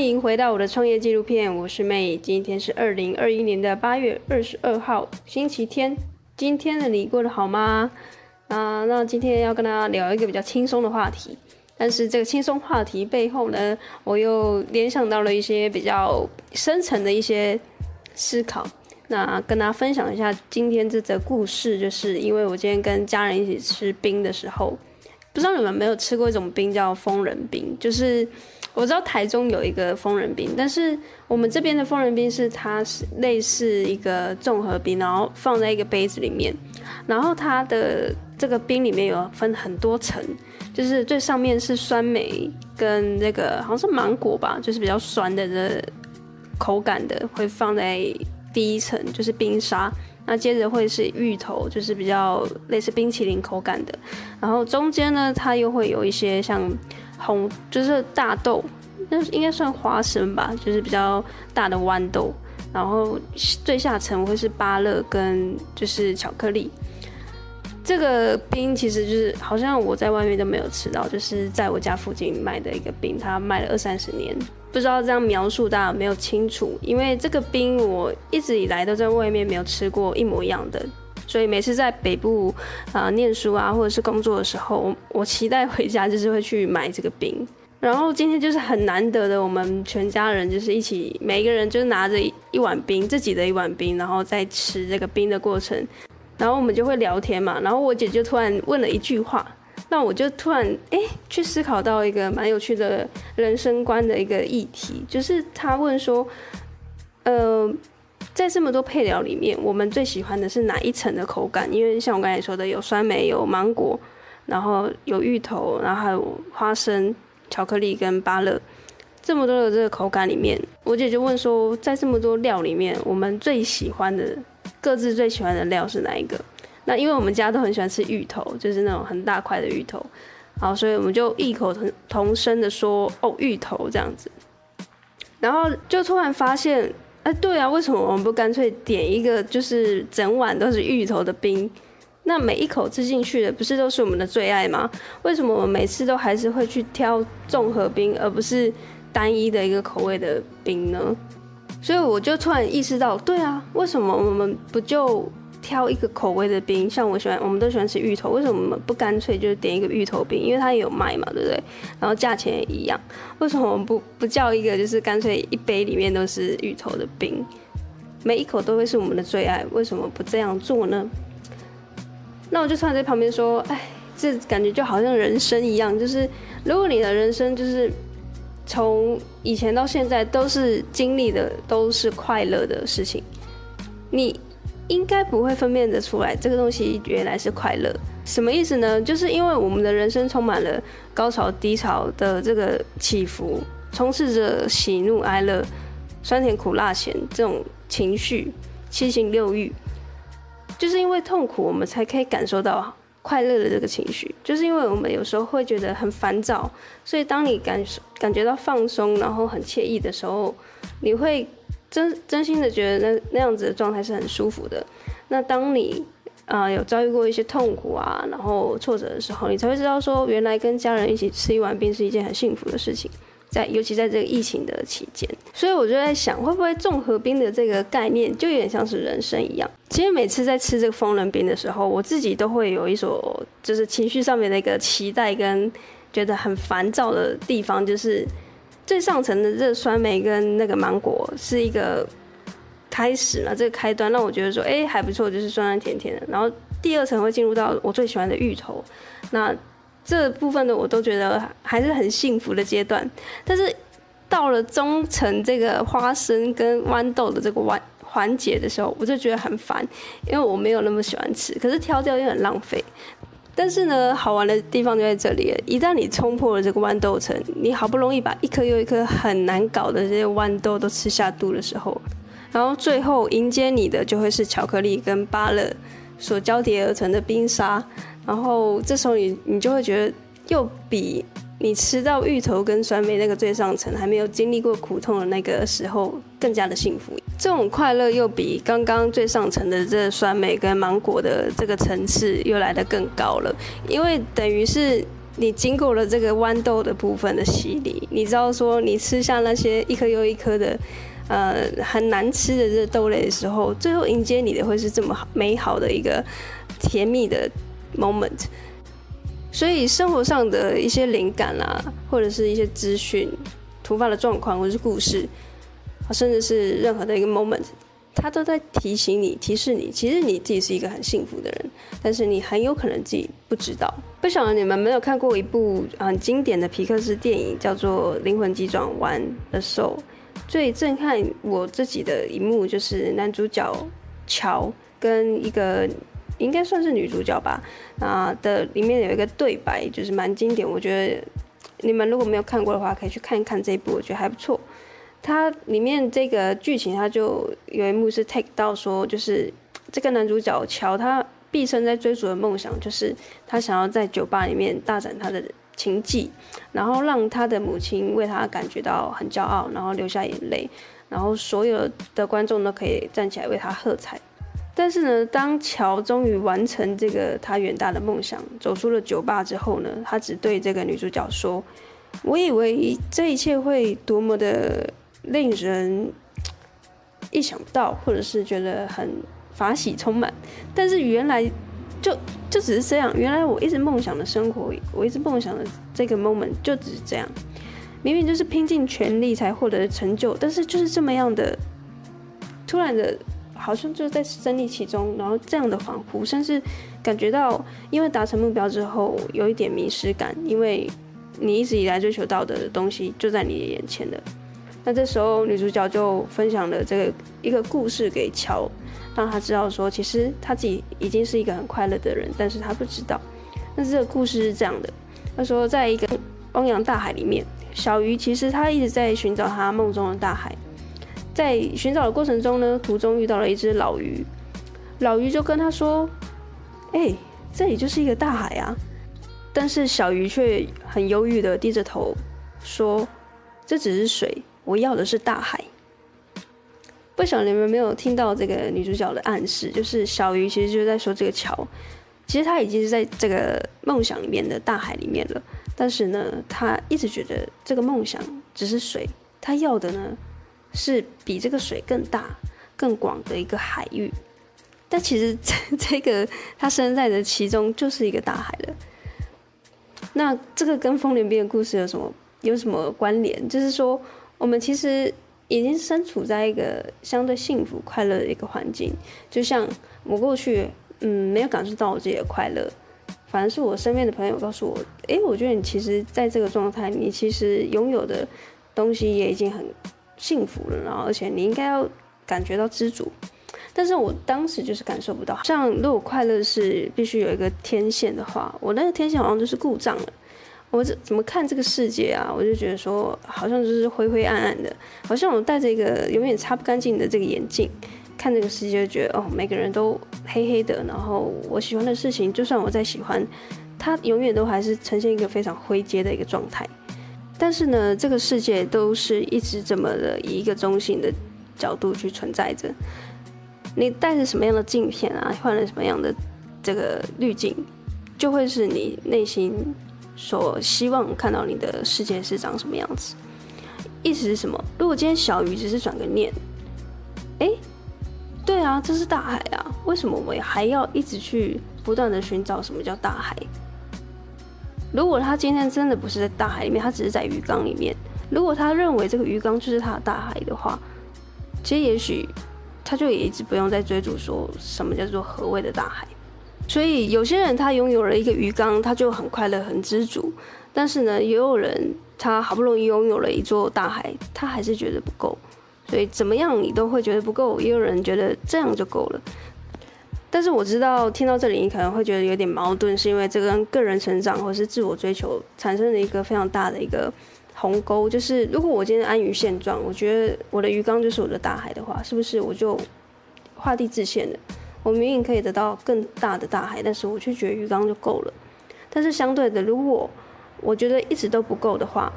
欢迎回到我的创业纪录片，我是妹。今天是二零二一年的八月二十二号，星期天。今天的你过得好吗？啊，那今天要跟大家聊一个比较轻松的话题，但是这个轻松话题背后呢，我又联想到了一些比较深层的一些思考。那跟大家分享一下今天这则故事，就是因为我今天跟家人一起吃冰的时候，不知道你们没有吃过一种冰叫丰仁冰，就是。我知道台中有一个疯人冰，但是我们这边的疯人冰是它是类似一个综合冰，然后放在一个杯子里面，然后它的这个冰里面有分很多层，就是最上面是酸梅跟那个好像是芒果吧，就是比较酸的这口感的会放在第一层，就是冰沙，那接着会是芋头，就是比较类似冰淇淋口感的，然后中间呢它又会有一些像。红就是大豆，那应该算花生吧，就是比较大的豌豆。然后最下层会是芭乐跟就是巧克力。这个冰其实就是好像我在外面都没有吃到，就是在我家附近卖的一个冰，它卖了二三十年，不知道这样描述大家有没有清楚？因为这个冰我一直以来都在外面没有吃过一模一样的。所以每次在北部啊、念书啊，或者是工作的时候，我我期待回家就是会去买这个冰。然后今天就是很难得的，我们全家人就是一起，每一个人就是拿着一碗冰，自己的一碗冰，然后在吃这个冰的过程。然后我们就会聊天嘛。然后我姐就突然问了一句话，那我就突然哎去思考到一个蛮有趣的人生观的一个议题，就是她问说，呃。在这么多配料里面，我们最喜欢的是哪一层的口感？因为像我刚才说的，有酸梅、有芒果，然后有芋头，然后还有花生、巧克力跟芭乐，这么多的这个口感里面，我姐就问说，在这么多料里面，我们最喜欢的各自最喜欢的料是哪一个？那因为我们家都很喜欢吃芋头，就是那种很大块的芋头，好，所以我们就异口同同声的说，哦，芋头这样子，然后就突然发现。哎，对啊，为什么我们不干脆点一个，就是整碗都是芋头的冰？那每一口吃进去的，不是都是我们的最爱吗？为什么我们每次都还是会去挑综合冰，而不是单一的一个口味的冰呢？所以我就突然意识到，对啊，为什么我们不就？挑一个口味的冰，像我喜欢，我们都喜欢吃芋头，为什么我们不干脆就是点一个芋头冰？因为它也有卖嘛，对不对？然后价钱也一样，为什么我们不不叫一个，就是干脆一杯里面都是芋头的冰，每一口都会是我们的最爱？为什么不这样做呢？那我就突然在旁边说，哎，这感觉就好像人生一样，就是如果你的人生就是从以前到现在都是经历的都是快乐的事情，你。应该不会分辨得出来，这个东西原来是快乐，什么意思呢？就是因为我们的人生充满了高潮低潮的这个起伏，充斥着喜怒哀乐、酸甜苦辣咸这种情绪，七情六欲，就是因为痛苦，我们才可以感受到快乐的这个情绪。就是因为我们有时候会觉得很烦躁，所以当你感感觉到放松，然后很惬意的时候，你会。真真心的觉得那那样子的状态是很舒服的。那当你啊、有遭遇过一些痛苦啊，然后挫折的时候，你才会知道说，原来跟家人一起吃一碗冰是一件很幸福的事情。在尤其在这个疫情的期间，所以我就在想，会不会综合冰的这个概念就有点像是人生一样？其实每次在吃这个风冷冰的时候，我自己都会有一所就是情绪上面的一个期待跟觉得很烦躁的地方，就是。最上层的这个酸梅跟那个芒果是一个开始嘛，这个开端让我觉得说，哎，还不错，就是酸酸甜甜的。然后第二层会进入到我最喜欢的芋头，那这部分的我都觉得还是很幸福的阶段。但是到了中层这个花生跟豌豆的这个环环节的时候，我就觉得很烦，因为我没有那么喜欢吃，可是挑掉又很浪费。但是呢，好玩的地方就在这里。一旦你冲破了这个豌豆层，你好不容易把一颗又一颗很难搞的这些豌豆都吃下肚的时候，然后最后迎接你的就会是巧克力跟芭乐所交叠而成的冰沙。然后这时候你你就会觉得又比你吃到芋头跟酸梅那个最上层还没有经历过苦痛的那个时候更加的幸福。这种快乐又比刚刚最上层的这酸梅跟芒果的这个层次又来得更高了，因为等于是你经过了这个豌豆的部分的洗礼，你知道说你吃下那些一颗又一颗的，呃，很难吃的这豆类的时候，最后迎接你的会是这么好美好的一个甜蜜的 moment。所以生活上的一些灵感啊，或者是一些资讯、突发的状况，或者是故事，甚至是任何的一个 moment。他都在提醒你、提示你，其实你自己是一个很幸福的人，但是你很有可能自己不知道。不晓得你们没有看过一部很经典的皮克斯电影，叫做《灵魂急转弯》的时候，最震撼我自己的一幕就是男主角乔跟一个应该算是女主角吧啊的里面有一个对白，就是蛮经典。我觉得你们如果没有看过的话，可以去看一看这一部，我觉得还不错。它里面这个剧情，它就有一幕是 take 到说，就是 这个男主角乔，他毕生在追逐的梦想，就是他想要在酒吧里面大展他的琴技，然后让他的母亲为他感觉到很骄傲，然后流下眼泪，然后所有的观众都可以站起来为他喝彩。但是呢，当乔终于完成这个他远大的梦想，走出了酒吧之后呢，他只对这个女主角说：“我以为这一切会多么的。”令人意想不到，或者是觉得很法喜充满，但是原来就就只是这样。原来我一直梦想的生活，我一直梦想的这个 moment 就只是这样。明明就是拼尽全力才获得的成就，但是就是这么样的突然的，好像就是在身历其中，然后这样的恍惚，甚至感觉到因为达成目标之后有一点迷失感，因为你一直以来追求到的东西就在你的眼前了。那这时候，女主角就分享了这个一个故事给乔，让他知道说，其实他自己已经是一个很快乐的人，但是他不知道。那这个故事是这样的：他说，在一个汪洋大海里面，小鱼其实他一直在寻找他梦中的大海。在寻找的过程中呢，途中遇到了一只老鱼，老鱼就跟他说：“哎、这里就是一个大海啊。”但是小鱼却很忧郁的低着头说：“这只是水。”我要的是大海。不晓得你们没有听到这个女主角的暗示，就是小鱼其实就在说这个桥，其实他已经是在这个梦想里面的大海里面了，但是呢，他一直觉得这个梦想只是水，他要的呢是比这个水更大、更广的一个海域。但其实这这个他身在的其中就是一个大海了。那这个跟风铃边的故事有什么有什么关联？就是说。我们其实已经身处在一个相对幸福、快乐的一个环境，就像我过去，嗯，没有感受到我自己的快乐，反而是我身边的朋友告诉我，诶，我觉得你其实在这个状态，你其实拥有的东西也已经很幸福了，然后而且你应该要感觉到知足，但是我当时就是感受不到。像如果快乐是必须有一个天线的话，我那个天线好像就是故障了。我怎怎么看这个世界啊？我就觉得说，好像就是灰灰暗暗的，好像我戴着一个永远擦不干净的这个眼镜，看这个世界，就觉得哦，每个人都黑黑的。然后我喜欢的事情，就算我再喜欢，它永远都还是呈现一个非常灰阶的一个状态。但是呢，这个世界都是一直这么的以一个中性的角度去存在着。你带着什么样的镜片啊，换了什么样的这个滤镜，就会是你内心。所希望看到你的世界是长什么样子？意思是什么？如果今天小鱼只是转个念，哎、对啊，这是大海啊，为什么我们还要一直去不断的寻找什么叫大海？如果他今天真的不是在大海里面，他只是在鱼缸里面，如果他认为这个鱼缸就是他的大海的话，其实也许他就也一直不用再追逐说什么叫做何谓的大海。所以有些人他拥有了一个鱼缸，他就很快乐、很知足。但是呢，也有人他好不容易拥有了一座大海，他还是觉得不够。所以怎么样你都会觉得不够。也有人觉得这样就够了。但是我知道听到这里你可能会觉得有点矛盾，是因为这跟个人成长或是自我追求产生了一个非常大的一个鸿沟。就是如果我今天安于现状，我觉得我的鱼缸就是我的大海的话，是不是我就画地自限了？我明明可以得到更大的大海，但是我却觉得鱼缸就够了。但是相对的，如果我觉得一直都不够的话，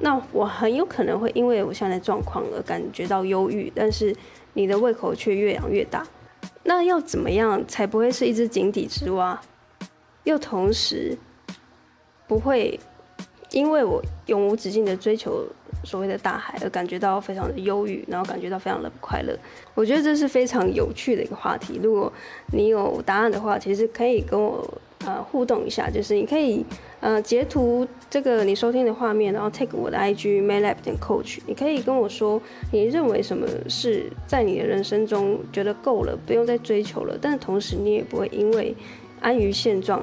那我很有可能会因为我现在的状况而感觉到忧郁。但是你的胃口却越养越大。那要怎么样才不会是一只井底之蛙，又同时不会因为我永无止境的追求所谓的大海而感觉到非常的忧郁，然后感觉到非常的不快乐。我觉得这是非常有趣的一个话题。如果你有答案的话，其实可以跟我呃互动一下，就是你可以呃截图这个你收听的画面，然后 take 我的 IG maylab 点 coach，你可以跟我说你认为什么是在你的人生中觉得够了，不用再追求了，但同时你也不会因为安于现状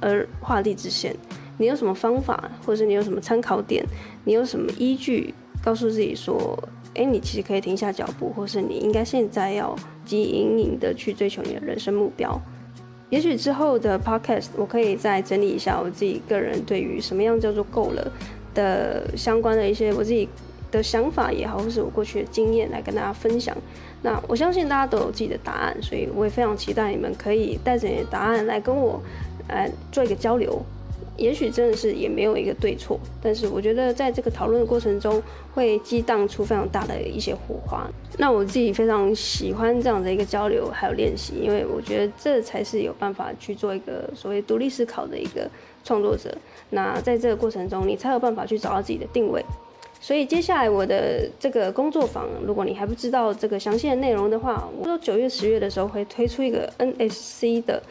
而画地自限。你有什么方法，或者是你有什么参考点？你有什么依据告诉自己说，哎，你其实可以停下脚步，或是你应该现在要急营营的去追求你的人生目标？也许之后的 podcast 我可以再整理一下我自己个人对于什么样叫做够了的相关的一些我自己的想法也好，或是我过去的经验来跟大家分享。那我相信大家都有自己的答案，所以我也非常期待你们可以带着你的答案来跟我来做一个交流。也许真的是也没有一个对错，但是我觉得在这个讨论的过程中，会激荡出非常大的一些火花。那我自己非常喜欢这样的一个交流还有练习，因为我觉得这才是有办法去做一个所谓独立思考的一个创作者。那在这个过程中，你才有办法去找到自己的定位。所以接下来我的这个工作坊，如果你还不知道这个详细的内容的话，我九月、十月的时候会推出一个 NSC 的。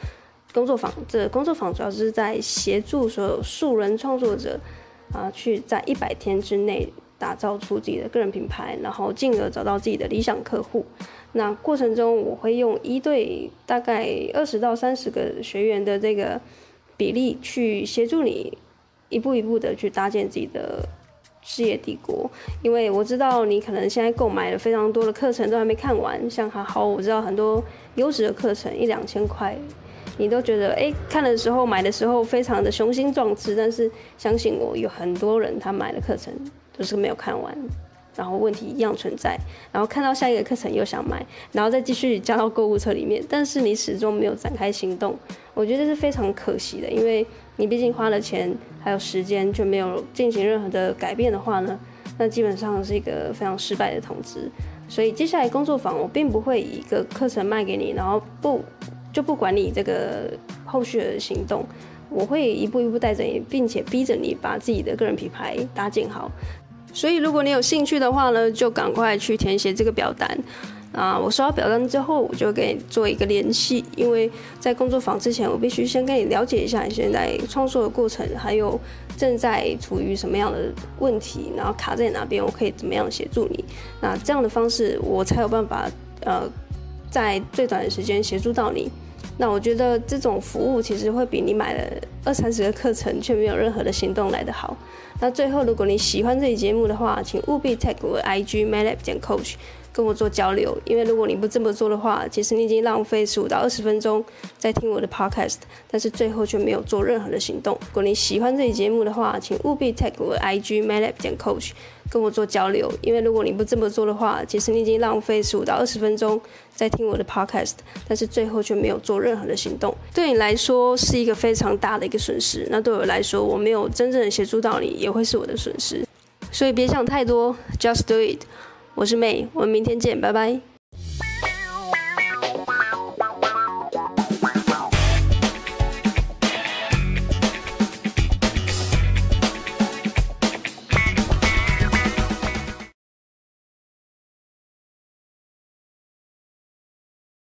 工作坊，这、工作坊主要是在协助所有素人创作者，啊、去在一百天之内打造出自己的个人品牌，然后进而找到自己的理想客户。那过程中，我会用一对大概二十到三十个学员的这个比例，去协助你一步一步的去搭建自己的事业帝国。因为我知道你可能现在购买了非常多的课程都还没看完，像好好，我知道很多优质的课程一两千块。你都觉得哎，看的时候买的时候非常的雄心壮志，但是相信我，有很多人他买的课程都是没有看完，然后问题一样存在，然后看到下一个课程又想买，然后再继续加到购物车里面，但是你始终没有展开行动，我觉得是非常可惜的，因为你毕竟花了钱还有时间，却没有进行任何的改变的话呢，那基本上是一个非常失败的投资。所以接下来工作坊我并不会以一个课程卖给你，然后不。就不管你这个后续的行动，我会一步一步带着你，并且逼着你把自己的个人品牌搭建好。所以，如果你有兴趣的话呢，就赶快去填写这个表单。啊，我收到表单之后，我就给你做一个联系。因为在工作坊之前，我必须先跟你了解一下你现在创作的过程，还有正在处于什么样的问题，然后卡在哪边，我可以怎么样协助你。那这样的方式，我才有办法呃。在最短的时间协助到你，那我觉得这种服务其实会比你买了二三十个课程却没有任何的行动来得好。那最后，如果你喜欢这期节目的话，请务必 tag 我 IG maylab 点 coach。跟我做交流，因为如果你不这么做的话，其实你已经浪费十五到二十分钟在听我的 podcast，但是最后却没有做任何的行动。如果你喜欢这期节目的话，请务必 tag 我 IG maylab 点 coach，跟我做交流，因为如果你不这么做的话，其实你已经浪费十五到二十分钟在听我的 podcast，但是最后却没有做任何的行动。对你来说是一个非常大的一个损失，那对我来说，我没有真正的协助到你，也会是我的损失。所以别想太多，just do it。我是 May，我们明天见，拜拜。